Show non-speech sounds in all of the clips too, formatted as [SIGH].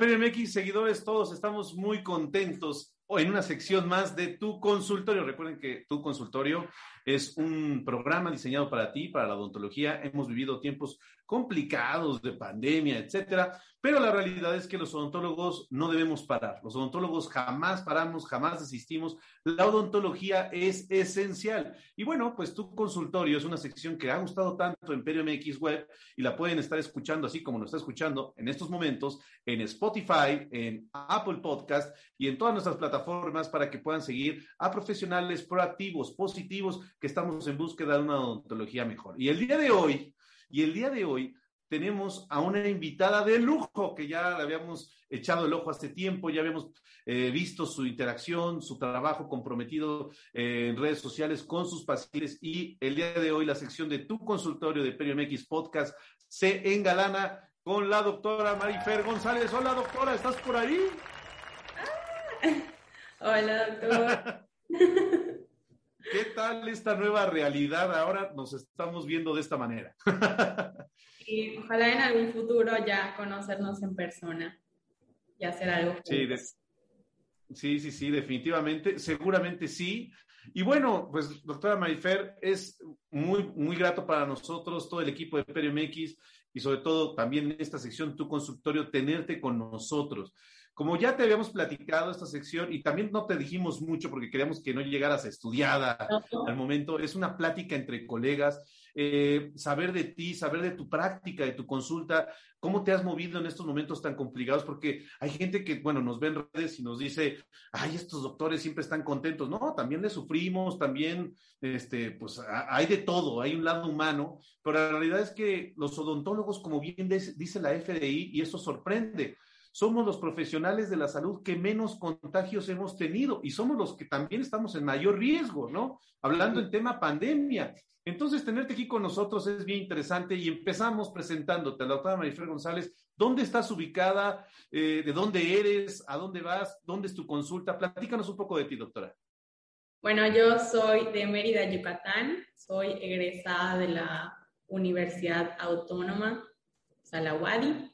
PRMX, seguidores todos, estamos muy contentos en una sección más de tu consultorio. Recuerden que tu consultorio es un programa diseñado para ti, para la odontología. Hemos vivido tiempos complicados de pandemia, etcétera, pero la realidad es que los odontólogos no debemos parar. Los odontólogos jamás paramos, jamás desistimos. La odontología es esencial. Y bueno, pues tu consultorio es una sección que ha gustado tanto en Perio MX Web y la pueden estar escuchando así como nos está escuchando en estos momentos en Spotify, en Apple Podcast y en todas nuestras plataformas para que puedan seguir a profesionales proactivos, positivos, que estamos en búsqueda de una odontología mejor. Y el día de hoy, y el día de hoy tenemos a una invitada de lujo que ya le habíamos echado el ojo hace tiempo, ya habíamos eh, visto su interacción, su trabajo comprometido eh, en redes sociales con sus pacientes y el día de hoy la sección de tu consultorio de Perio MX Podcast se engalana con la doctora Marifer González. Hola doctora, ¿estás por ahí? Hola doctor. [LAUGHS] ¿Qué tal esta nueva realidad? Ahora nos estamos viendo de esta manera. [LAUGHS] y ojalá en algún futuro ya conocernos en persona y hacer algo. Sí, sí, sí, sí, definitivamente, seguramente sí. Y bueno, pues doctora Marifer, es muy, muy grato para nosotros, todo el equipo de PeriMX y sobre todo también en esta sección, tu consultorio, tenerte con nosotros. Como ya te habíamos platicado esta sección y también no te dijimos mucho porque queríamos que no llegaras estudiada al momento, es una plática entre colegas, eh, saber de ti, saber de tu práctica, de tu consulta, cómo te has movido en estos momentos tan complicados, porque hay gente que, bueno, nos ve en redes y nos dice, ay, estos doctores siempre están contentos. No, también le sufrimos, también, este, pues hay de todo, hay un lado humano, pero la realidad es que los odontólogos, como bien dice la FDI, y eso sorprende, somos los profesionales de la salud que menos contagios hemos tenido y somos los que también estamos en mayor riesgo, ¿no? Hablando en tema pandemia. Entonces, tenerte aquí con nosotros es bien interesante y empezamos presentándote a la doctora Marifer González. ¿Dónde estás ubicada? Eh, ¿De dónde eres? ¿A dónde vas? ¿Dónde es tu consulta? Platícanos un poco de ti, doctora. Bueno, yo soy de Mérida, Yucatán. Soy egresada de la Universidad Autónoma, Salawadi.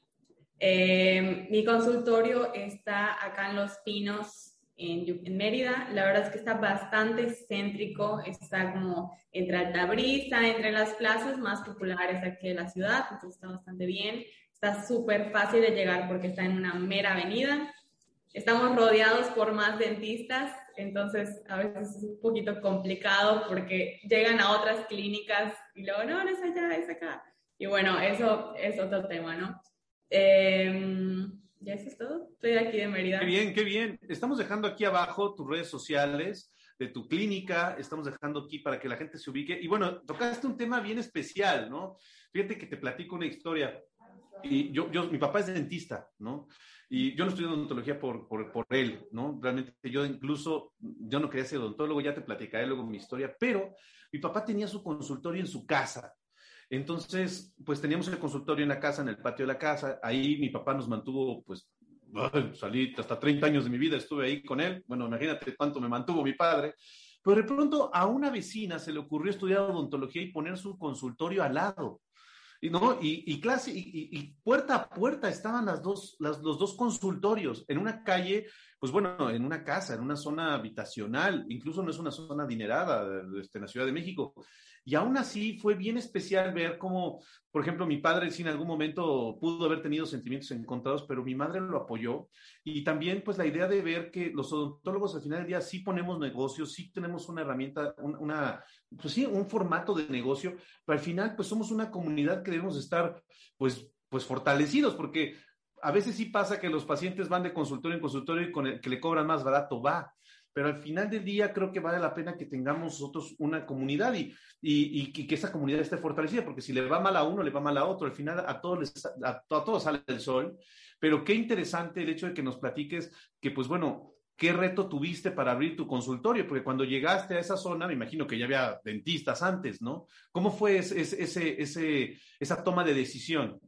Eh, mi consultorio está acá en Los Pinos, en, Mérida. La verdad es que está bastante céntrico, está como entre Altabrisa, entre las plazas más populares aquí de la ciudad, entonces está bastante bien. Está súper fácil de llegar porque está en una mera avenida. Estamos rodeados por más dentistas, entonces a veces es un poquito complicado porque llegan a otras clínicas y luego, no, no es allá, es acá. Y bueno, eso es otro tema, ¿no? Eh, ya eso es todo. Estoy aquí de Mérida. Qué bien, qué bien. Estamos dejando aquí abajo tus redes sociales de tu clínica, estamos dejando aquí para que la gente se ubique. Y bueno, tocaste un tema bien especial, ¿no? Fíjate que te platico una historia. Y yo, yo mi papá es dentista, ¿no? Y yo no estudié odontología por, por, por, él, ¿no? Realmente yo incluso, yo no quería ser odontólogo, ya te platicaré luego mi historia, pero mi papá tenía su consultorio en su casa, entonces, pues teníamos el consultorio en la casa, en el patio de la casa. Ahí mi papá nos mantuvo, pues, salí hasta 30 años de mi vida, estuve ahí con él. Bueno, imagínate cuánto me mantuvo mi padre. Pero de pronto a una vecina se le ocurrió estudiar odontología y poner su consultorio al lado. Y, ¿no? y, clase, y, puerta a puerta estaban las dos, los dos consultorios en una calle, pues bueno, en una casa, en una zona habitacional, incluso no es una zona adinerada este, en la Ciudad de México. Y aún así fue bien especial ver cómo, por ejemplo, mi padre sí en algún momento pudo haber tenido sentimientos encontrados, pero mi madre lo apoyó. Y también pues la idea de ver que los odontólogos al final del día sí ponemos negocios, sí tenemos una herramienta, una, pues sí, un formato de negocio, pero al final pues somos una comunidad que debemos estar pues, pues fortalecidos, porque a veces sí pasa que los pacientes van de consultorio en consultorio y que le cobran más barato va pero al final del día creo que vale la pena que tengamos nosotros una comunidad y, que esa comunidad esté fortalecida, porque si le va mal a uno, le va mal a otro, al final a todos, a, todos sale el sol, pero qué interesante el hecho de que nos platiques que, pues bueno, ¿qué reto tuviste para abrir tu consultorio? Porque cuando llegaste a esa zona, me imagino que ya había dentistas antes, ¿no? ¿Cómo fue ese, esa toma de decisión?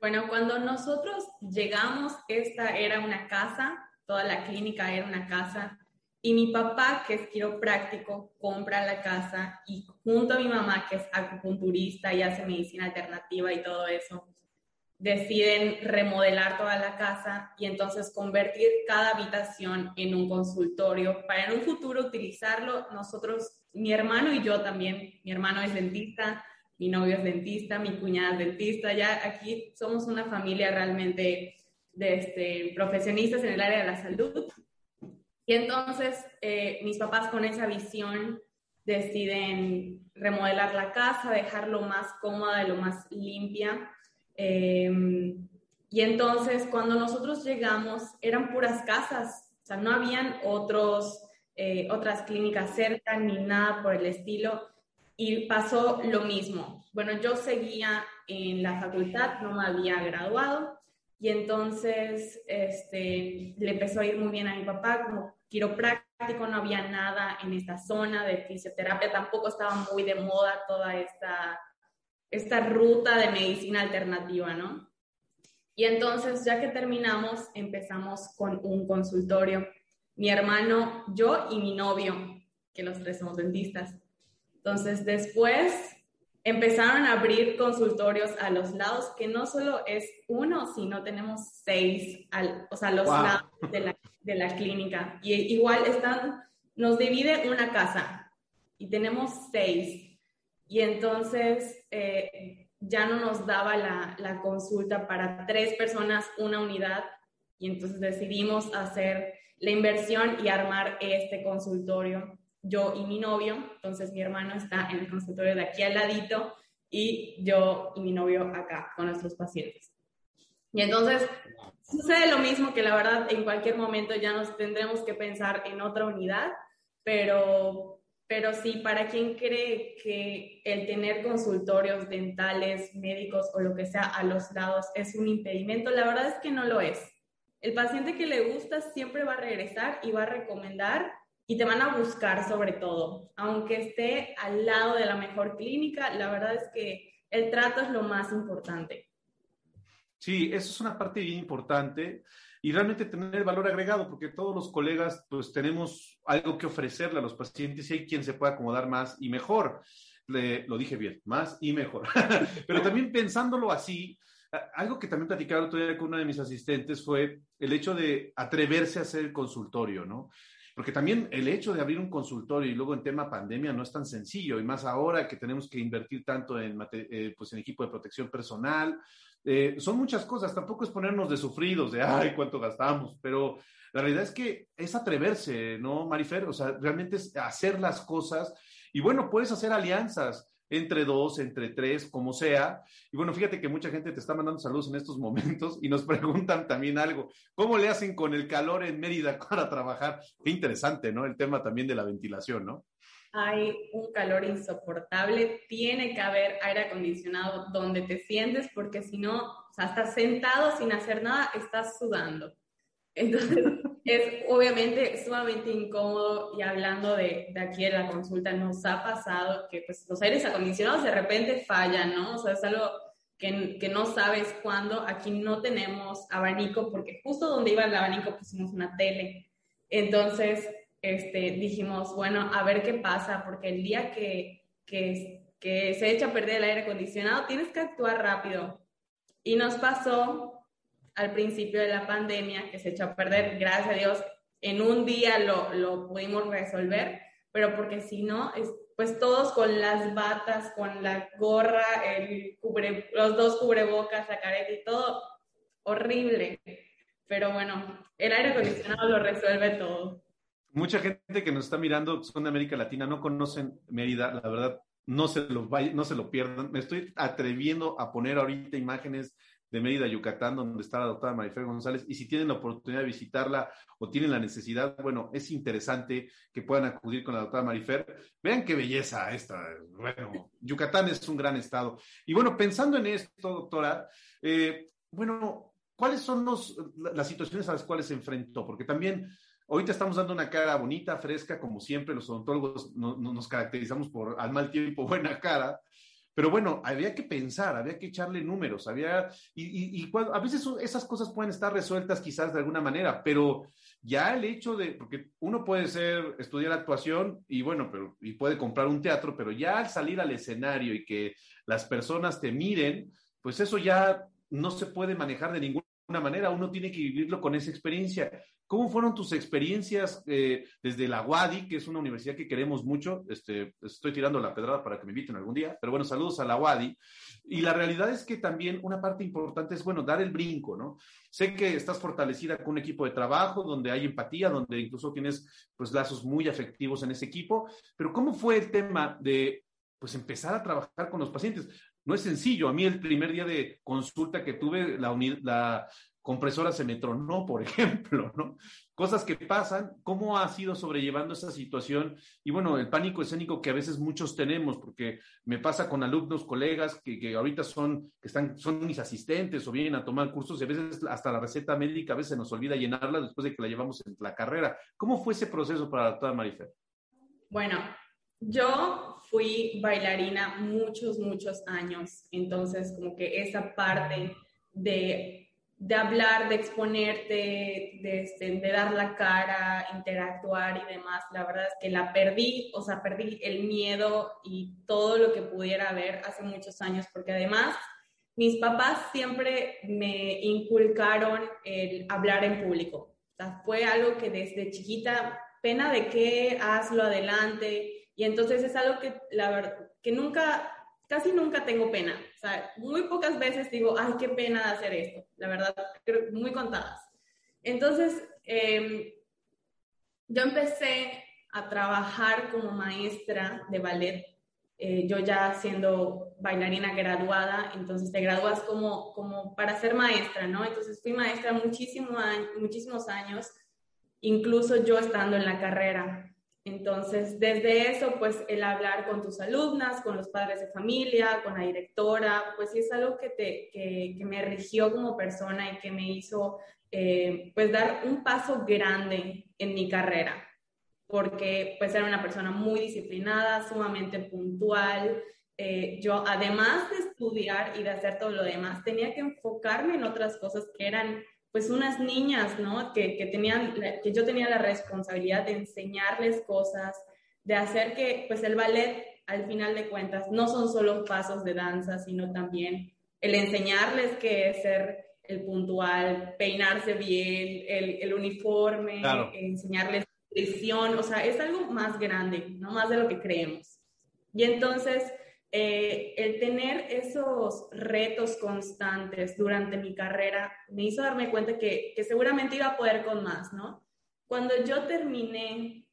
Bueno, cuando nosotros llegamos, esta era una casa, toda la clínica era una casa y mi papá, que es quiropráctico, compra la casa y junto a mi mamá, que es acupunturista y hace medicina alternativa y todo eso, deciden remodelar toda la casa y entonces convertir cada habitación en un consultorio para en un futuro utilizarlo. Nosotros, mi hermano y yo también, mi hermano es dentista, mi novio es dentista, mi cuñada es dentista, ya aquí somos una familia realmente de este, profesionistas en el área de la salud. Y entonces eh, mis papás con esa visión deciden remodelar la casa, dejarlo más cómoda, lo más limpia. Eh, y entonces cuando nosotros llegamos eran puras casas, o sea, no habían otros, eh, otras clínicas cerca ni nada por el estilo. Y pasó lo mismo. Bueno, yo seguía en la facultad, no me había graduado y entonces este, le empezó a ir muy bien a mi papá como quiropráctico, no había nada en esta zona de fisioterapia, tampoco estaba muy de moda toda esta, esta ruta de medicina alternativa, ¿no? Y entonces, ya que terminamos, empezamos con un consultorio. Mi hermano, yo y mi novio, que los tres somos dentistas. Entonces, después empezaron a abrir consultorios a los lados, que no solo es uno, sino tenemos seis, al, o sea, los lados de la, de la, clínica. Y igual están, nos divide una casa y tenemos seis. Y entonces eh, ya no nos daba la, la consulta para tres personas, una unidad. Y entonces decidimos hacer la inversión y armar este consultorio yo y mi novio, entonces mi hermano está en el consultorio de aquí al ladito y yo y mi novio acá con nuestros pacientes. Y entonces sucede lo mismo que la verdad en cualquier momento ya nos tendremos que pensar en otra unidad, pero, pero sí, para quien cree que el tener consultorios dentales, médicos o lo que sea a los lados es un impedimento, la verdad es que no lo es. El paciente que le gusta siempre va a regresar y va a recomendar y te van a buscar sobre todo. Aunque esté al lado de la mejor clínica, la verdad es que el trato es lo más importante. Sí, eso es una parte bien importante y realmente tener valor agregado, porque todos los colegas pues tenemos algo que ofrecerle a los pacientes y hay quien se puede acomodar más y mejor. Le, lo dije bien, más y mejor. [LAUGHS] Pero también pensándolo así, algo que también platicaba otro día con una de mis asistentes fue el hecho de atreverse a hacer el consultorio, ¿no? Porque también el hecho de abrir un consultorio y luego en tema pandemia no es tan sencillo, y más ahora que tenemos que invertir tanto en, eh, pues en equipo de protección personal. Eh, son muchas cosas, tampoco es ponernos de sufridos, de, ay, cuánto gastamos, pero la realidad es que es atreverse, ¿no, Marifer? O sea, realmente es hacer las cosas. Y bueno, puedes hacer alianzas entre dos, entre tres, como sea. Y bueno, fíjate que mucha gente te está mandando saludos en estos [LAUGHS] momentos y nos preguntan también algo. ¿Cómo le hacen con el calor en Mérida [LAUGHS] para trabajar? Qué interesante, ¿no? El tema también de la ventilación, ¿no? Hay un calor insoportable, tiene que haber aire acondicionado donde te sientes porque si no, o sea, estás sentado sin hacer nada, estás sudando. Entonces, [LAUGHS] es obviamente sumamente incómodo y hablando de, de, aquí de la consulta, nos ha pasado que pues, los aires acondicionados de repente fallan, ¿no? O sea, es algo que, que, no sabes cuándo. Aquí no tenemos abanico porque justo donde iba el abanico pusimos una tele. Entonces, este, dijimos, bueno, a ver qué pasa, porque el día que, que, que se echa a perder el aire acondicionado, tienes que actuar rápido. Y nos pasó al principio de la pandemia, que se echó a perder, gracias a Dios, en un día lo, lo pudimos resolver, pero porque si no, es, pues todos con las batas, con la gorra, el cubre, los dos cubrebocas, la careta y todo, horrible. Pero bueno, el aire acondicionado lo resuelve todo. Mucha gente que nos está mirando, son de América Latina, no conocen Mérida, la verdad, no se lo, no se lo pierdan. Me estoy atreviendo a poner ahorita imágenes de Mérida, Yucatán, donde está la doctora Marifer González, y si tienen la oportunidad de visitarla o tienen la necesidad, bueno, es interesante que puedan acudir con la doctora Marifer. Vean qué belleza esta. Bueno, Yucatán es un gran estado. Y bueno, pensando en esto, doctora, eh, bueno, ¿cuáles son los, las situaciones a las cuales se enfrentó? Porque también ahorita estamos dando una cara bonita, fresca, como siempre, los odontólogos nos caracterizamos por al mal tiempo [LAUGHS] buena cara. Pero bueno, había que pensar, había que echarle números, había, y, y, a veces esas cosas pueden estar resueltas quizás de alguna manera, pero ya el hecho de, porque uno puede ser, estudiar actuación y bueno, pero, y puede comprar un teatro, pero ya al salir al escenario y que las personas te miren, pues eso ya no se puede manejar de ninguna manera, uno tiene que vivirlo con esa experiencia. ¿Cómo fueron tus experiencias eh, desde la UADI, que es una universidad que queremos mucho? Este, estoy tirando la pedrada para que me inviten algún día, pero bueno, saludos a la UADI. Y la realidad es que también una parte importante es, bueno, dar el brinco, ¿no? Sé que estás fortalecida con un equipo de trabajo donde hay empatía, donde incluso tienes pues lazos muy afectivos en ese equipo, pero ¿cómo fue el tema de pues empezar a trabajar con los pacientes? No es sencillo. A mí el primer día de consulta que tuve, la, compresora se me tronó, por [LAUGHS] ejemplo, ¿no? Cosas que pasan, ¿cómo ha sido sobrellevando esa situación? Y bueno, el pánico escénico que a veces muchos tenemos, porque me pasa con alumnos, colegas que, que ahorita son, que están, son mis asistentes o vienen a tomar cursos y a veces hasta la receta médica a veces nos olvida llenarla después de que la llevamos en la carrera. ¿Cómo fue ese proceso para doctora Marifer? Bueno, yo fui bailarina muchos, muchos años, entonces como que esa parte de de hablar, de exponerte, de, este, de, dar la cara, interactuar y demás, la verdad es que la perdí, o sea, perdí el miedo y todo lo que pudiera haber hace muchos años, porque además mis papás siempre me inculcaron el hablar en público. O sea, fue algo que desde chiquita, pena de qué, hazlo adelante. Y entonces es algo que, la verdad, que nunca casi nunca tengo pena. O sea, muy pocas veces digo, ay, qué pena hacer esto. La verdad, creo, muy contadas. Entonces, em, yo empecé a trabajar como maestra de ballet, eh, yo ya siendo bailarina graduada, entonces te gradúas como, como para ser maestra, ¿no? Entonces fui maestra muchísimo, muchísimos años, incluso yo estando en la carrera. Entonces, desde eso, pues el hablar con tus alumnas, con los padres de familia, con la directora, pues sí es algo que, te, que, que me rigió como persona y que me hizo, eh, pues, dar un paso grande en mi carrera, porque pues era una persona muy disciplinada, sumamente puntual. Eh, yo, además de estudiar y de hacer todo lo demás, tenía que enfocarme en otras cosas que eran pues unas niñas, ¿no? Que, que, tenían, que yo tenía la responsabilidad de enseñarles cosas, de hacer que, pues el ballet, al final de cuentas, no son solo pasos de danza, sino también el enseñarles que es ser el puntual, peinarse bien, el, el uniforme, enseñarles presión, o sea, es algo más grande, no más de lo que creemos. Y entonces, eh, el tener esos retos constantes durante mi carrera me hizo darme cuenta que, seguramente iba a poder con más, ¿no? Cuando yo terminé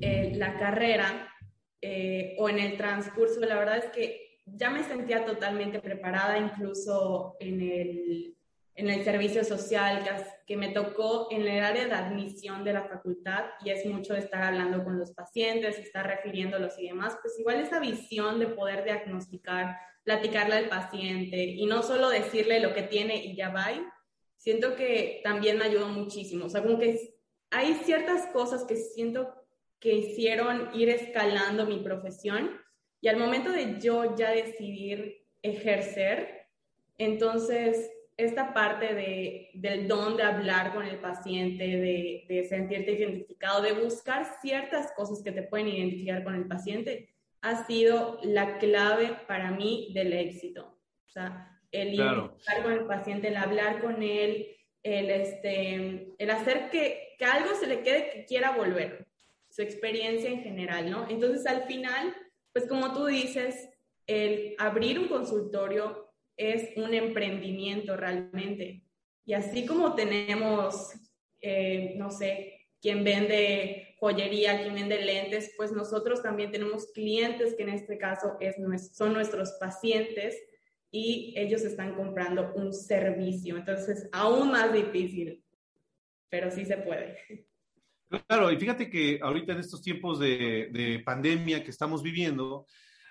eh, la carrera eh, o en el transcurso, la verdad es que ya me sentía totalmente preparada, incluso en el, en el servicio social que, me tocó en el área de admisión de la facultad y es mucho estar hablando con los pacientes, estar refiriéndolos y demás, pues igual esa visión de poder diagnosticar, platicarle al paciente y no solo decirle lo que tiene y ya va, siento que también me ayudó muchísimo. O sea, como que hay ciertas cosas que siento que hicieron ir escalando mi profesión y al momento de yo ya decidir ejercer, entonces esta parte de, del don de hablar con el paciente, de, de, sentirte identificado, de buscar ciertas cosas que te pueden identificar con el paciente, ha sido la clave para mí del éxito. O sea, el identificar con el paciente, el hablar con él, el, este, el hacer que, que algo se le quede que quiera volver, su experiencia en general, ¿no? Entonces, al final, pues como tú dices, el abrir un consultorio es un emprendimiento realmente. Y así como tenemos, eh, no sé, quien vende joyería, quien vende lentes, pues nosotros también tenemos clientes que en este caso es, son nuestros pacientes y ellos están comprando un servicio. Entonces, aún más difícil, pero sí se puede. Claro, y fíjate que ahorita en estos tiempos de, de pandemia que estamos viviendo,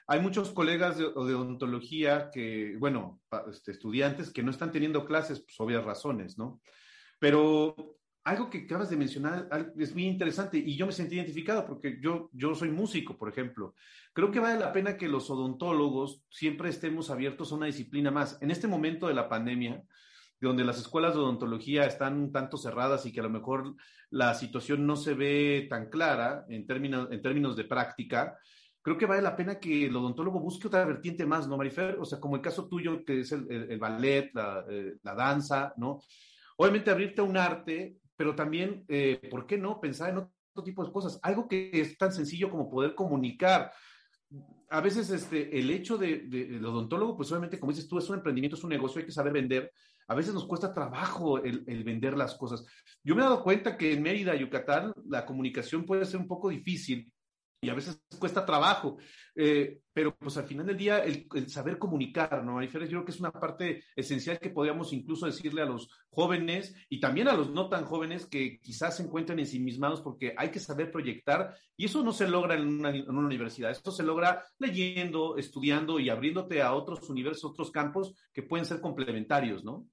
hay muchos colegas de, de odontología que, bueno, este, estudiantes que no están teniendo clases, pues obvias razones, ¿no? Pero algo que acabas de mencionar es muy interesante y yo me sentí identificado porque yo, yo soy músico, por ejemplo. Creo que vale la pena que los odontólogos siempre estemos abiertos a una disciplina más. En este momento de la pandemia, donde las escuelas de odontología están un tanto cerradas y que a lo mejor la situación no se ve tan clara en términos, en términos de práctica, creo que vale la pena que el odontólogo busque otra vertiente más, ¿no, Marifer? O sea, como el caso tuyo, que es el, ballet, eh, la, danza, ¿no? Obviamente abrirte a un arte, pero también, eh, ¿por qué no? Pensar en otro tipo de cosas. Algo que es tan sencillo como poder comunicar. A veces este, el hecho de, de, odontólogo, pues obviamente, como dices tú, es un emprendimiento, es un negocio, hay que saber vender. A veces nos cuesta trabajo el, el, vender las cosas. Yo me he dado cuenta que en Mérida, Yucatán, la comunicación puede ser un poco difícil y a veces cuesta trabajo, eh, pero pues al final del día el, saber comunicar, ¿no? Yo creo que es una parte esencial que podríamos incluso decirle a los jóvenes y también a los no tan jóvenes que quizás se encuentren ensimismados porque hay que saber proyectar y eso no se logra en una, universidad, esto se logra leyendo, estudiando y abriéndote a otros universos, otros campos que pueden ser complementarios, ¿no?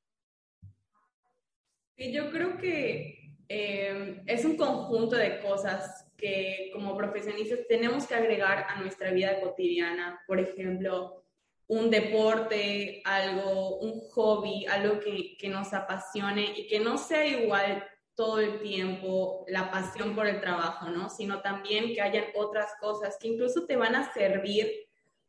Yo creo que eh, es un conjunto de cosas que como profesionistas tenemos que agregar a nuestra vida cotidiana. Por ejemplo, un deporte, algo, un hobby, algo que, que nos apasione y que no sea igual todo el tiempo la pasión por el trabajo, ¿no? Sino también que hayan otras cosas que incluso te van a servir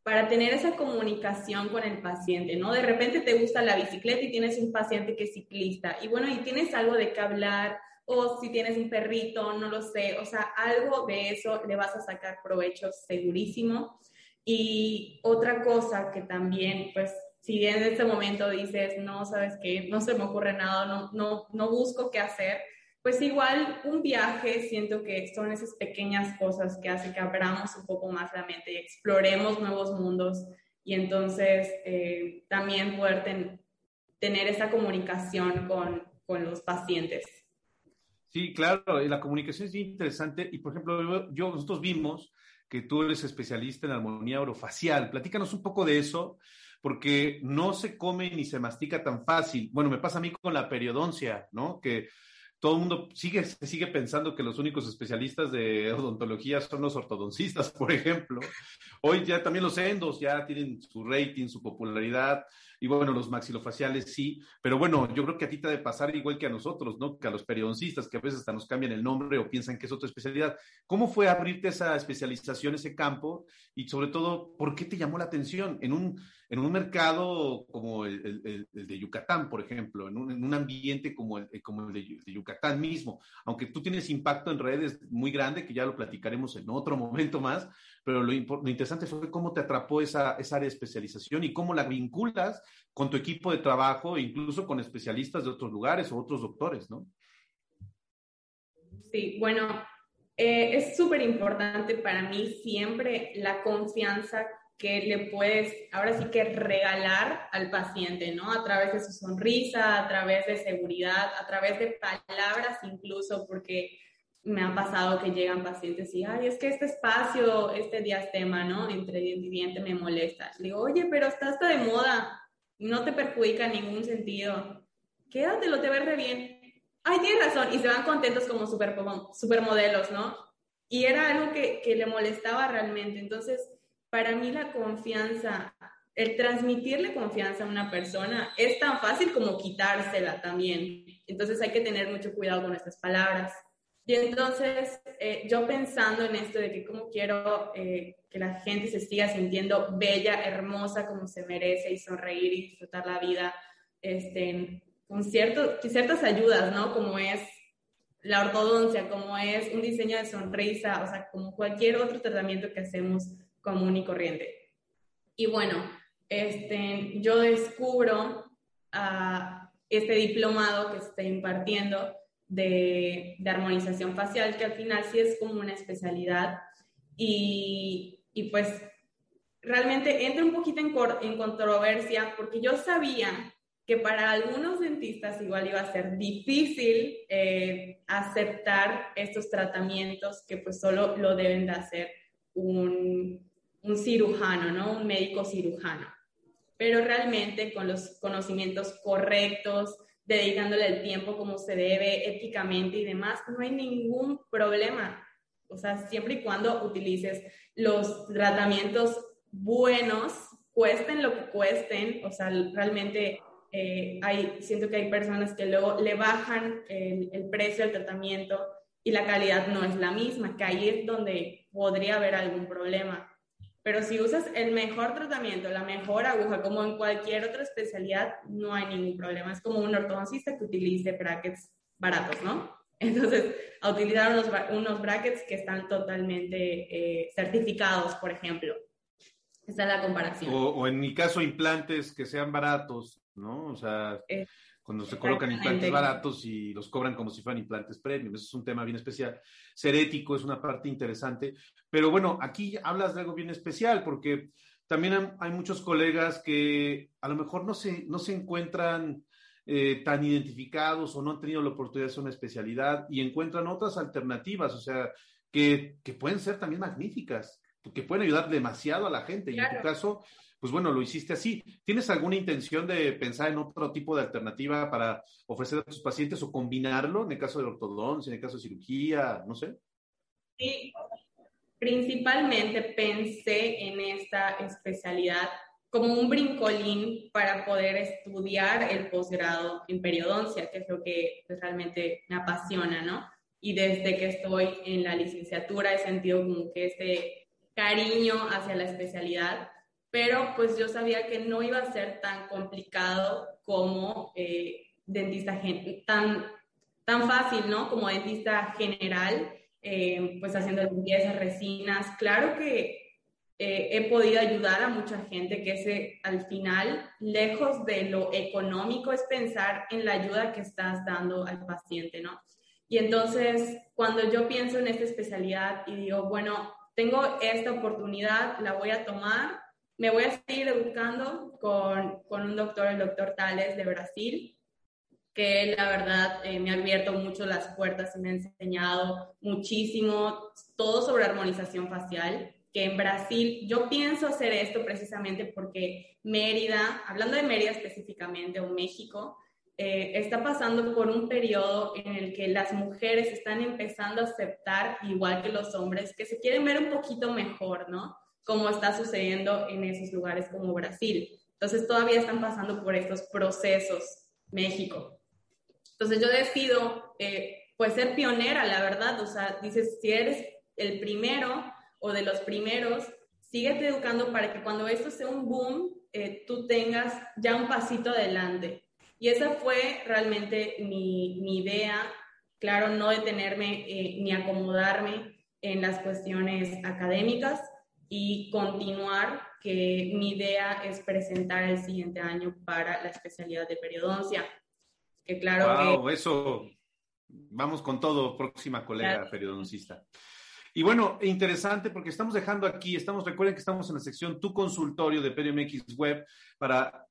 para tener esa comunicación con el paciente, ¿no? De repente te gusta la bicicleta y tienes un paciente que es ciclista y bueno, y tienes algo de qué hablar, o si tienes un perrito, no lo sé, o sea, algo de eso le vas a sacar provecho segurísimo. Y otra cosa que también, pues, si en este momento dices, no, sabes qué, no se me ocurre nada, no, no, no busco qué hacer, pues igual un viaje siento que son esas pequeñas cosas que hacen que abramos un poco más la mente y exploremos nuevos mundos y entonces eh, también poder tener esa comunicación con, con los pacientes. Sí, claro, la comunicación es interesante y, por ejemplo, yo, nosotros vimos que tú eres especialista en armonía orofacial. Platícanos un poco de eso, porque no se come ni se mastica tan fácil. Bueno, me pasa a mí con la periodoncia, ¿no? Que todo el mundo sigue, sigue pensando que los únicos especialistas de odontología son los ortodoncistas, [LAUGHS] por ejemplo. Hoy ya también los endos ya tienen su rating, su popularidad. Y bueno, los maxilofaciales sí, pero bueno, yo creo que a ti te ha de pasar igual que a nosotros, ¿no? Que a los periodoncistas, que a veces hasta nos cambian el nombre o piensan que es otra especialidad. ¿Cómo fue abrirte esa especialización, ese campo? Y sobre todo, ¿por qué te llamó la atención en un, en un mercado como el, de Yucatán, por ejemplo, en un, ambiente como el, como el de, Yucatán mismo? Aunque tú tienes impacto en redes muy grande, que ya lo platicaremos en otro momento más, pero lo, interesante fue cómo te atrapó esa, esa, área de especialización y cómo la vinculas con tu equipo de trabajo, incluso con especialistas de otros lugares o otros doctores, ¿no? Sí, bueno, eh, es súper importante para mí siempre la confianza que le puedes, ahora sí que regalar al paciente, ¿no? A través de su sonrisa, a través de seguridad, a través de palabras incluso, porque me ha pasado que llegan pacientes y, ay, es que este espacio, este diastema, ¿no? Entre diente y diente me molesta. Le digo, oye, pero está hasta de moda, no te perjudica en ningún sentido. Quédatelo, te ves re bien. Ay, tienes razón. Y se van contentos como super, supermodelos, ¿no? Y era algo que, que le molestaba realmente. Entonces, para mí la confianza, el transmitirle confianza a una persona es tan fácil como quitársela también. Entonces hay que tener mucho cuidado con nuestras palabras. Y entonces, eh, yo pensando en esto de que cómo quiero eh, que la gente se siga sintiendo bella, hermosa, como se merece y sonreír y disfrutar la vida, este, con cierto, ciertas ayudas, ¿no? Como es la ortodoncia, como es un diseño de sonrisa, o sea, como cualquier otro tratamiento que hacemos común y corriente. Y bueno, este, yo descubro a este diplomado que estoy impartiendo de, armonización facial, que al final sí es como una especialidad. Y, y pues realmente entra un poquito en, en, controversia porque yo sabía que para algunos dentistas igual iba a ser difícil eh, aceptar estos tratamientos que pues solo lo deben de hacer un, un cirujano, ¿no? Un médico cirujano. Pero realmente con los conocimientos correctos, dedicándole el tiempo como se debe, éticamente y demás, no hay ningún problema. O sea, siempre y cuando utilices los tratamientos buenos, cuesten lo que cuesten, o sea, realmente eh, hay, siento que hay personas que luego le bajan el, el precio del tratamiento y la calidad no es la misma, que ahí es donde podría haber algún problema. Pero si usas el mejor tratamiento, la mejor aguja, como en cualquier otra especialidad, no hay ningún problema. Es como un ortodoncista que utilice brackets baratos, ¿no? [LAUGHS] Entonces, a utilizar unos, unos brackets que están totalmente eh, certificados, por ejemplo. Esa es la comparación. O, en mi caso, implantes que sean baratos, ¿no? O sea, eh, cuando se colocan implantes baratos y los cobran como si fueran implantes premium. Eso es un tema bien especial. Ser ético es una parte interesante. Pero bueno, aquí hablas de algo bien especial porque también hay muchos colegas que a lo mejor no se, no se encuentran eh, tan identificados o no han tenido la oportunidad de hacer una especialidad y encuentran otras alternativas, o sea, que, que pueden ser también magníficas, que pueden ayudar demasiado a la gente. Y en tu caso, pues bueno, lo hiciste así. ¿Tienes alguna intención de pensar en otro tipo de alternativa para ofrecer a tus pacientes o combinarlo en el caso de ortodoncia, en el caso de cirugía, no sé? Sí, principalmente pensé en esta especialidad como un brincolín para poder estudiar el posgrado en periodoncia, que es lo que pues, realmente me apasiona, ¿no? Y desde que estoy en la licenciatura he sentido como que este cariño hacia la especialidad pero pues yo sabía que no iba a ser tan complicado como eh, dentista, tan, tan fácil, ¿no? Como dentista general, eh, pues haciendo limpiezas, resinas. Claro que eh, he podido ayudar a mucha gente que ese, al final, lejos de lo económico, es pensar en la ayuda que estás dando al paciente, ¿no? Y entonces, cuando yo pienso en esta especialidad y digo, bueno, tengo esta oportunidad, la voy a tomar, me voy a seguir educando con, con un doctor, el doctor Tales de Brasil, que la verdad eh, me ha abierto mucho las puertas y me ha enseñado muchísimo todo sobre armonización facial, que en Brasil yo pienso hacer esto precisamente porque Mérida, hablando de Mérida específicamente o México, eh, está pasando por un periodo en el que las mujeres están empezando a aceptar, igual que los hombres, que se quieren ver un poquito mejor, ¿no? Como está sucediendo en esos lugares como Brasil. Entonces todavía están pasando por estos procesos México. Entonces yo decido eh, pues ser pionera, la verdad, o sea, dices, si eres el primero o de los primeros, síguete educando para que cuando esto sea un boom, eh, tú tengas ya un pasito adelante. Y esa fue realmente mi, mi idea, claro, no detenerme eh, ni acomodarme en las cuestiones académicas, y continuar, que mi idea es presentar el siguiente año para la especialidad de periodoncia. Que claro wow, eso, vamos con todo, próxima colega periodoncista. Y bueno, interesante porque estamos dejando aquí, estamos, recuerden que estamos en la sección Tu Consultorio de PerioMX Web para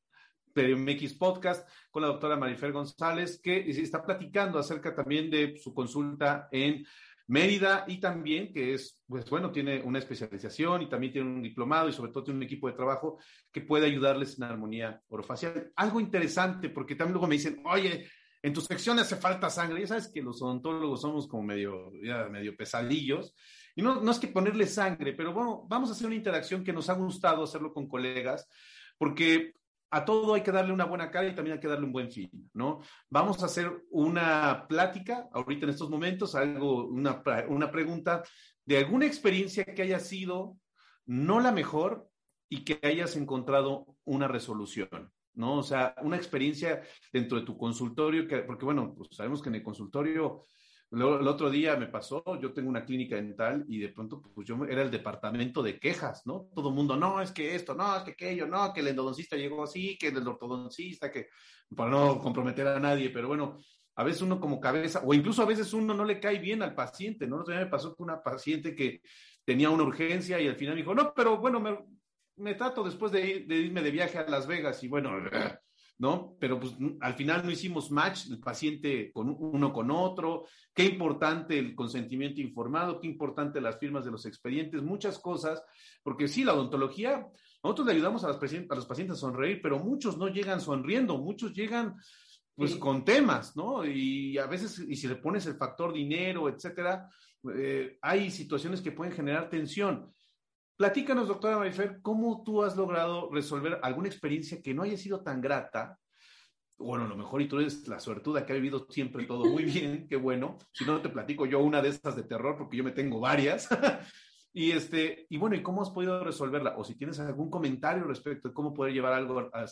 PerioMX Podcast con la doctora Marifer González, que está platicando acerca también de su consulta en Mérida y también que es, pues bueno, tiene una especialización y también tiene un diplomado y sobre todo tiene un equipo de trabajo que puede ayudarles en armonía orofacial. Algo interesante porque también luego me dicen, oye, en tu sección hace falta sangre. Ya sabes que los odontólogos somos como medio, medio pesadillos. Y no, no es que ponerle sangre, pero bueno, vamos a hacer una interacción que nos ha gustado hacerlo con colegas, porque a todo hay que darle una buena cara y también hay que darle un buen fin, ¿no? Vamos a hacer una plática ahorita en estos momentos, algo, una, una pregunta de alguna experiencia que haya sido no la mejor y que hayas encontrado una resolución, ¿no? O sea, una experiencia dentro de tu consultorio, que, porque bueno, pues sabemos que en el consultorio el otro día me pasó, yo tengo una clínica dental y de pronto pues yo era el departamento de quejas, ¿no? Todo el mundo, no, es que esto, no, es que aquello, no, que el endodoncista llegó así, que el ortodoncista, que para no comprometer a nadie, pero bueno, a veces uno como cabeza, o incluso a veces uno no le cae bien al paciente, ¿no? Me pasó con una paciente que tenía una urgencia y al final me dijo, no, pero bueno, me, me trato después de, de irme de viaje a Las Vegas y bueno, ¿no? Pero pues al final no hicimos match el paciente con uno con otro, qué importante el consentimiento informado, qué importante las firmas de los expedientes, muchas cosas, porque sí, la odontología, nosotros le ayudamos a, las a los pacientes a sonreír, pero muchos no llegan sonriendo, muchos llegan pues con temas, ¿no? Y a veces, y si le pones el factor dinero, etcétera, eh, hay situaciones que pueden generar tensión. Platícanos, doctora Marifer, ¿cómo tú has logrado resolver alguna experiencia que no haya sido tan grata? Bueno, a lo mejor y tú eres la suertuda que ha vivido siempre todo muy [LAUGHS] bien, qué bueno. Si no, te platico yo una de estas de terror, porque yo me tengo varias. [LAUGHS] Y, este, y bueno, ¿y cómo has podido resolverla? O si tienes algún comentario respecto de cómo poder llevar algo a,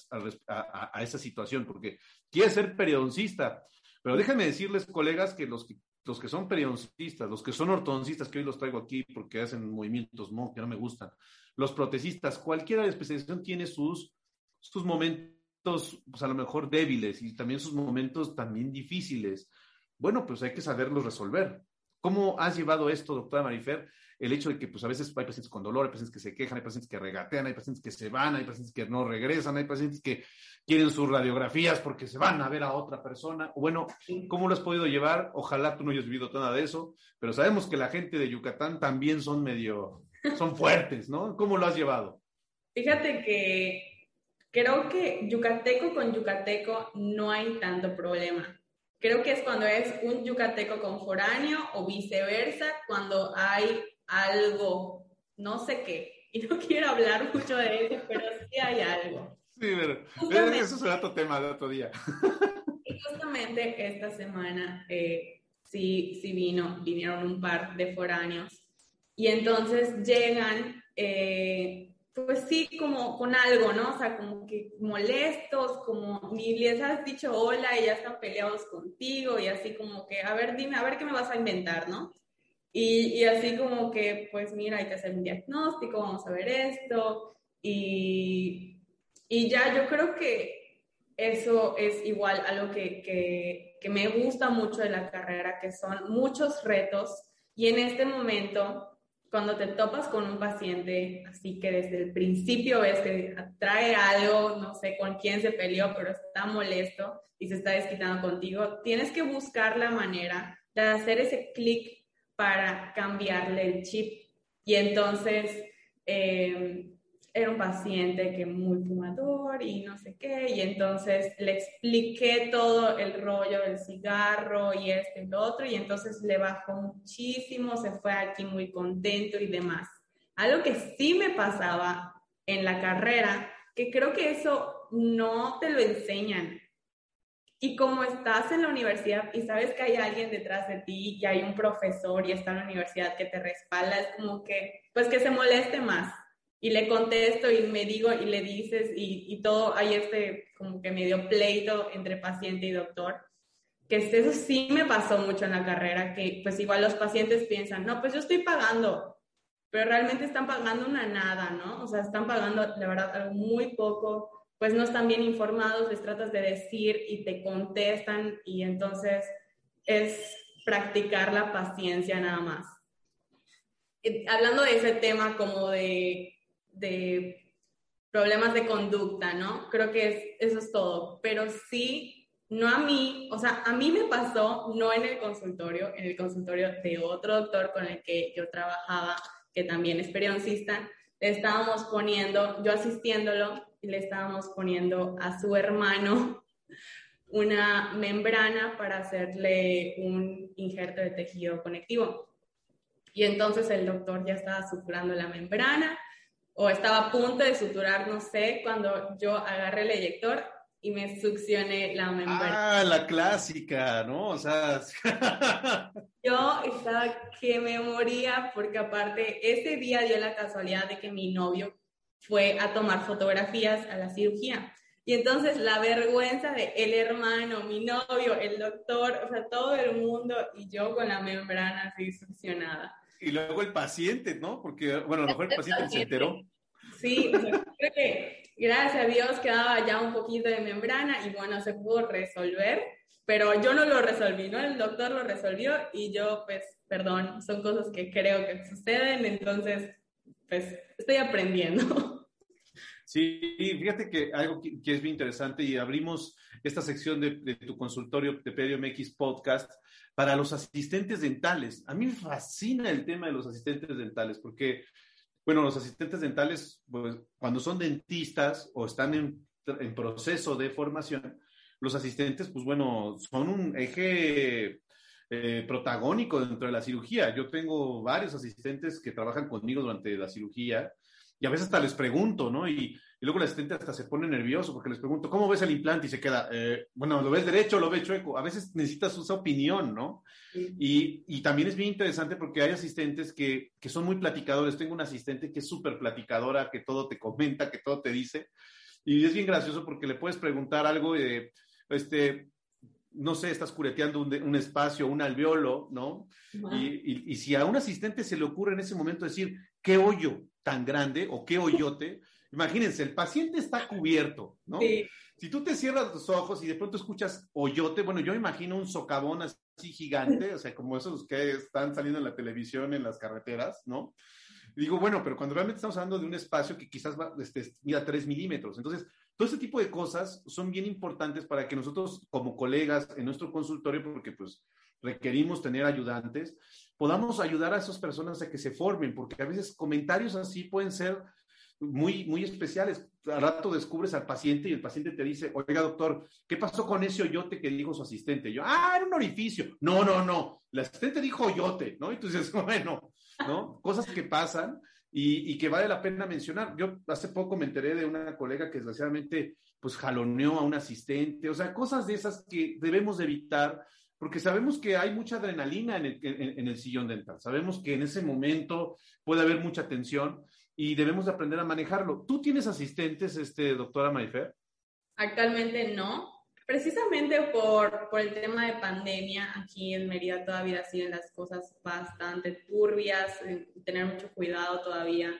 a, a esa situación, porque quieres ser periodoncista, pero déjenme decirles, colegas, que los que, los que son periodoncistas, los que son ortodoncistas, que hoy los traigo aquí porque hacen movimientos ¿no? que no me gustan, los protecistas, cualquiera de especialización tiene sus, sus momentos, pues a lo mejor débiles y también sus momentos también difíciles. Bueno, pues hay que saberlos resolver. ¿Cómo has llevado esto, doctora Marifer? El hecho de que pues a veces hay pacientes con dolor, hay pacientes que se quejan, hay pacientes que regatean, hay pacientes que se van, hay pacientes que no regresan, hay pacientes que quieren sus radiografías porque se van a ver a otra persona. Bueno, ¿cómo lo has podido llevar? Ojalá tú no hayas vivido nada de eso, pero sabemos que la gente de Yucatán también son medio, son fuertes, ¿no? ¿Cómo lo has llevado? Fíjate que creo que yucateco con yucateco no hay tanto problema. Creo que es cuando es un yucateco con foráneo o viceversa, cuando hay algo, no sé qué. Y no [LAUGHS] quiero hablar mucho de eso, pero sí hay algo. Sí, pero eso será otro tema de otro día. [LAUGHS] Y justamente esta semana eh, sí, sí vino, vinieron un par de foráneos y entonces llegan, eh, pues sí, como con algo, ¿no? O sea, como que molestos, como ni les has dicho hola y ya están peleados contigo y así como que, a ver, dime, a ver qué me vas a inventar, ¿no? Y, y así como que, pues mira, hay que hacer un diagnóstico, vamos a ver esto. Y y ya yo creo que eso es igual a lo que, que, que me gusta mucho de la carrera, que son muchos retos. Y en este momento cuando te topas con un paciente, así que desde el principio ves que trae algo, no sé con quién se peleó, pero está molesto y se está desquitando contigo, tienes que buscar la manera de hacer ese clic para cambiarle el chip. Y entonces, eh, era un paciente que muy fumador y no sé qué, y entonces le expliqué todo el rollo del cigarro y este y lo otro, y entonces le bajó muchísimo, se fue aquí muy contento y demás. Algo que sí me pasaba en la carrera, que creo que eso no te lo enseñan. Y como estás en la universidad y sabes que hay alguien detrás de ti y hay un profesor y está en la universidad que te respalda, es como que, pues que se moleste más y le contesto y me digo y le dices y, y todo, hay este como que medio pleito entre paciente y doctor, que eso sí me pasó mucho en la carrera, que pues igual los pacientes piensan, no, pues yo estoy pagando, pero realmente están pagando una nada, ¿no? O sea, están pagando, la verdad, algo muy poco, pues no están bien informados, les tratas de decir y te contestan y entonces es practicar la paciencia nada más. Hablando de ese tema como de de problemas de conducta, ¿no? Creo que es, eso es todo, pero sí, no a mí, o sea, a mí me pasó, no en el consultorio, en el consultorio de otro doctor con el que yo trabajaba, que también es periodoncista, estábamos poniendo, yo asistiéndolo, le estábamos poniendo a su hermano [LAUGHS] una membrana para hacerle un injerto de tejido conectivo. Y entonces el doctor ya estaba sufrando la membrana, o estaba a punto de suturar, no sé, cuando yo agarré el eyector y me succioné la membrana. Ah, la clásica, ¿no? O sea... [LAUGHS] yo estaba que me moría porque aparte ese día dio la casualidad de que mi novio fue a tomar fotografías a la cirugía. Y entonces la vergüenza de el hermano, mi novio, el doctor, o sea, todo el mundo y yo con la membrana así succionada. Y luego el paciente, ¿no? Porque, bueno, a lo mejor el paciente se enteró. Sí, creo que gracias a Dios quedaba ya un poquito de membrana y bueno, se pudo resolver, pero yo no lo resolví, ¿no? El doctor lo resolvió y yo, pues, perdón, son cosas que creo que suceden, entonces, pues, estoy aprendiendo. [LAUGHS] Sí, fíjate que algo que, es bien interesante y abrimos esta sección de, tu consultorio de Pedio MX Podcast para los asistentes dentales. A mí me fascina el tema de los asistentes dentales porque, bueno, los asistentes dentales, pues, cuando son dentistas o están en, proceso de formación, los asistentes, pues bueno, son un eje eh, protagónico dentro de la cirugía. Yo tengo varios asistentes que trabajan conmigo durante la cirugía y a veces hasta les pregunto, ¿no? Y, y luego el asistente hasta se pone nervioso porque les pregunto, ¿cómo ves el implante? Y se queda, eh, bueno, ¿lo ves derecho o lo ves chueco? A veces necesitas esa opinión, ¿no? Y, y, también es bien interesante porque hay asistentes que, que son muy platicadores. Tengo una asistente que es súper platicadora, que todo te comenta, que todo te dice. Y es bien gracioso porque le puedes preguntar algo de, este, no sé, estás cureteando un, un espacio, un alveolo, ¿no? Y, y, y, si a un asistente se le ocurre en ese momento decir, ¿qué hoyo? tan grande o qué hoyote. [LAUGHS] Imagínense, el paciente está cubierto, ¿no? Sí. Si tú te cierras los ojos y de pronto escuchas hoyote, bueno, yo imagino un socavón así gigante, o sea, como esos que están saliendo en la televisión, en las carreteras, ¿no? Y digo, bueno, pero cuando realmente estamos hablando de un espacio que quizás va, este, mira, 3 milímetros. Entonces, todo este tipo de cosas son bien importantes para que nosotros, como colegas en nuestro consultorio, porque pues requerimos tener ayudantes, podamos ayudar a esas personas a que se formen, porque a veces comentarios así pueden ser muy, muy especiales. Al rato descubres al paciente y el paciente te dice, oiga doctor, ¿qué pasó con ese hoyote que dijo su asistente? yo, ah, era un orificio. No, no, no, el asistente dijo hoyote, ¿no? Entonces, [LAUGHS] bueno, ¿no? Cosas que pasan y, que vale la pena mencionar. Yo hace poco me enteré de una colega que desgraciadamente pues jaloneó a un asistente, o sea, cosas de esas que debemos evitar porque sabemos que hay mucha adrenalina en el, en, el, sillón dental. Sabemos que en ese momento puede haber mucha tensión y debemos de aprender a manejarlo. ¿Tú tienes asistentes, este, doctora Mayfer? Actualmente no. Precisamente por, por el tema de pandemia, aquí en Mérida todavía siguen las cosas bastante turbias, tener mucho cuidado todavía.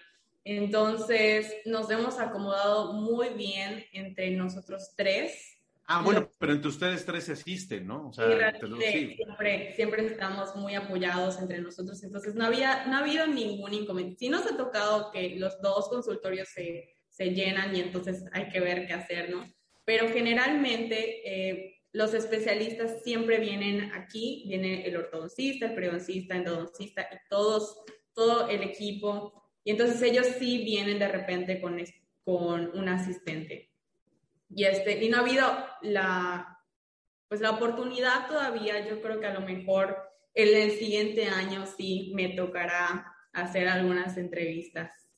Entonces, nos hemos acomodado muy bien entre nosotros tres Ah, bueno, pero entre ustedes tres existen, ¿no? O sea, sí, siempre, siempre estamos muy apoyados entre nosotros, entonces no, había, no ha habido ningún inconveniente. Sí nos ha tocado que los dos consultorios se, se llenan y entonces hay que ver qué hacer, ¿no? Pero generalmente eh, los especialistas siempre vienen aquí, viene el ortodoncista, el periodoncista, endodoncista y todos, todo el equipo. Y entonces ellos sí vienen de repente con, con un asistente. Y, este, y no ha habido la, pues la oportunidad todavía, yo creo que a lo mejor en el siguiente año sí me tocará hacer algunas entrevistas.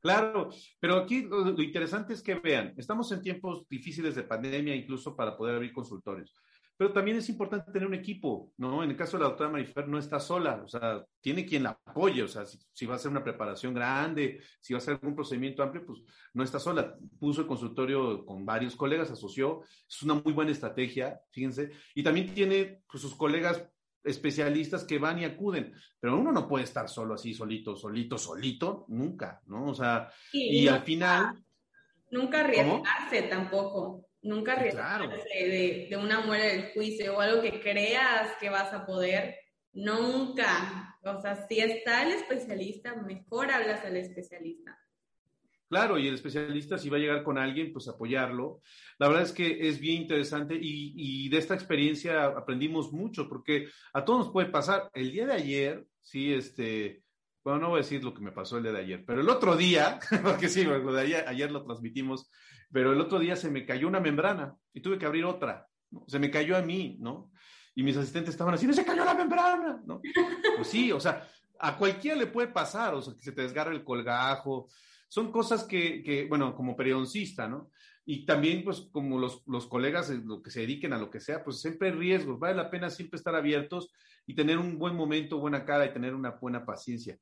Claro, pero aquí lo, interesante es que vean, estamos en tiempos difíciles de pandemia incluso para poder abrir consultorios. Pero también es importante tener un equipo, ¿no? En el caso de la doctora Marifer no está sola, o sea, tiene quien la apoye, o sea, si, si, va a hacer una preparación grande, si va a hacer algún procedimiento amplio, pues no está sola. Puso el consultorio con varios colegas, asoció, es una muy buena estrategia, fíjense, y también tiene pues, sus colegas especialistas que van y acuden, pero uno no puede estar solo así, solito, solito, solito, nunca, ¿no? O sea, y, al final... Nunca arriesgarse ¿cómo? tampoco. Nunca arriesgarse claro. de, de, una muela del juicio o algo que creas que vas a poder. Nunca. O sea, si está el especialista, mejor hablas al especialista. Claro, y el especialista si va a llegar con alguien, pues apoyarlo. La verdad es que es bien interesante y, de esta experiencia aprendimos mucho porque a todos nos puede pasar. El día de ayer, sí, este, bueno, no voy a decir lo que me pasó el día de ayer, pero el otro día, [LAUGHS] porque sí, ayer, lo transmitimos, pero el otro día se me cayó una membrana y tuve que abrir otra. ¿no? Se me cayó a mí, ¿no? Y mis asistentes estaban así, ¡no se cayó la membrana! ¿no? Pues sí, o sea, a cualquiera le puede pasar, o sea, que se te desgarre el colgajo. Son cosas que, bueno, como periodoncista, ¿no? Y también, pues, como los, los colegas, lo que se dediquen a lo que sea, pues siempre hay riesgos. Vale la pena siempre estar abiertos y tener un buen momento, buena cara y tener una buena paciencia.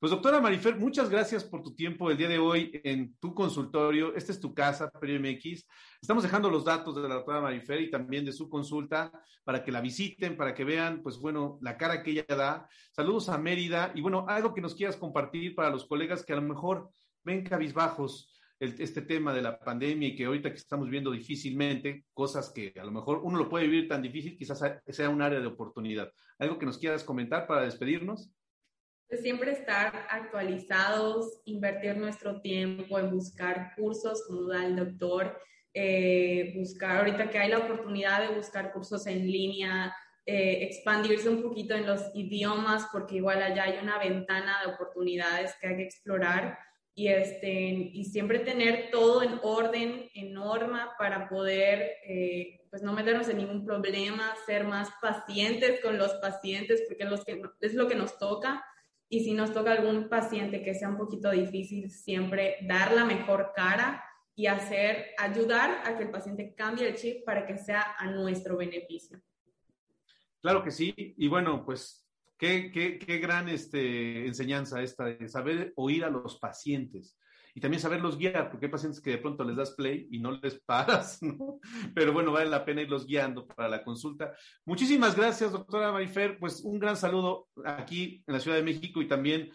Pues doctora Marifer, muchas gracias por tu tiempo el día de hoy en tu consultorio. Esta es tu casa, Perio MX. Estamos dejando los datos de la doctora Marifer y también de su consulta para que la visiten, para que vean, pues bueno, la cara que ella da. Saludos a Mérida y bueno, algo que nos quieras compartir para los colegas que a lo mejor ven cabizbajos el, este tema de la pandemia y que ahorita que estamos viendo difícilmente, cosas que a lo mejor uno lo puede vivir tan difícil, quizás sea un área de oportunidad. ¿Algo que nos quieras comentar para despedirnos? Pues siempre estar actualizados, invertir nuestro tiempo en buscar cursos, como da el doctor, eh, buscar, ahorita que hay la oportunidad de buscar cursos en línea, eh, expandirse un poquito en los idiomas, porque igual allá hay una ventana de oportunidades que hay que explorar y, este, y siempre tener todo en orden, en norma, para poder eh, pues no meternos en ningún problema, ser más pacientes con los pacientes, porque los que, es lo que nos toca y si nos toca algún paciente que sea un poquito difícil, siempre dar la mejor cara y hacer, ayudar a que el paciente cambie el chip para que sea a nuestro beneficio. Claro que sí, y bueno, pues qué, gran este, enseñanza esta de saber oír a los pacientes y también saberlos guiar, porque hay pacientes que de pronto les das play y no les [LAUGHS] paras, ¿no? Pero bueno, vale la pena irlos guiando para la consulta. Muchísimas gracias, doctora Marifer. Pues un gran saludo aquí en la Ciudad de México y también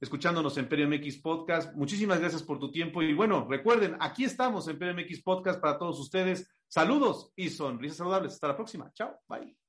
escuchándonos en PRMX Podcast. Muchísimas gracias por tu tiempo y bueno, recuerden, aquí estamos en PRMX Podcast para todos ustedes. Saludos y sonrisas saludables. Hasta la próxima. Chao. Bye.